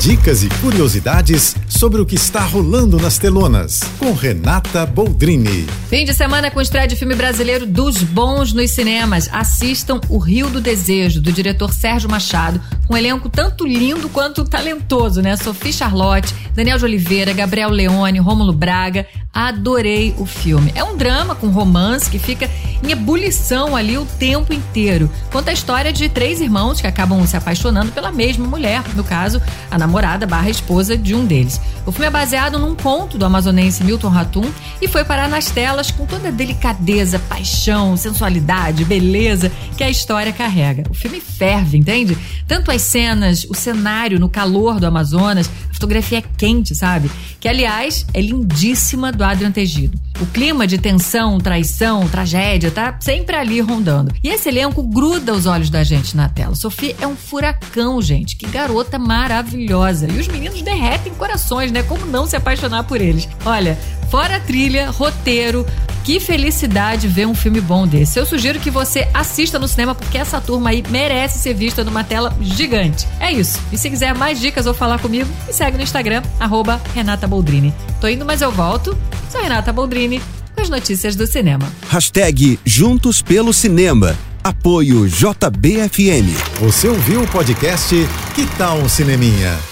Dicas e curiosidades sobre o que está rolando nas telonas, com Renata Boldrini. Fim de semana com estreia de filme brasileiro dos bons nos cinemas. Assistam O Rio do Desejo, do diretor Sérgio Machado, com um elenco tanto lindo quanto talentoso, né? Sophie Charlotte, Daniel de Oliveira, Gabriel Leone, Rômulo Braga. Adorei o filme. É um drama com romance que fica em ebulição ali o tempo inteiro. Conta a história de três irmãos que acabam se apaixonando pela mesma mulher, no caso, a namorada barra esposa de um deles. O filme é baseado num conto do amazonense Milton Ratum e foi parar nas telas com toda a delicadeza, paixão, sensualidade, beleza que a história carrega. O filme ferve, entende? Tanto as cenas, o cenário no calor do Amazonas, a fotografia é quente, sabe? Que, aliás, é lindíssima do Adrian Tegido. O clima de tensão, traição, tragédia tá sempre ali rondando. E esse elenco gruda os olhos da gente na tela. Sofia é um furacão, gente. Que garota maravilhosa. E os meninos derretem corações, né? Como não se apaixonar por eles? Olha, fora trilha, roteiro, que felicidade ver um filme bom desse. Eu sugiro que você assista no cinema porque essa turma aí merece ser vista numa tela gigante. É isso. E se quiser mais dicas ou falar comigo, me segue no Instagram, arroba Renata Boldrini. Tô indo, mas eu volto. Sou Renata Boldrini com as notícias do cinema. Hashtag Juntos pelo Cinema. Apoio JBFM. Você ouviu o podcast Que Tal um Cineminha?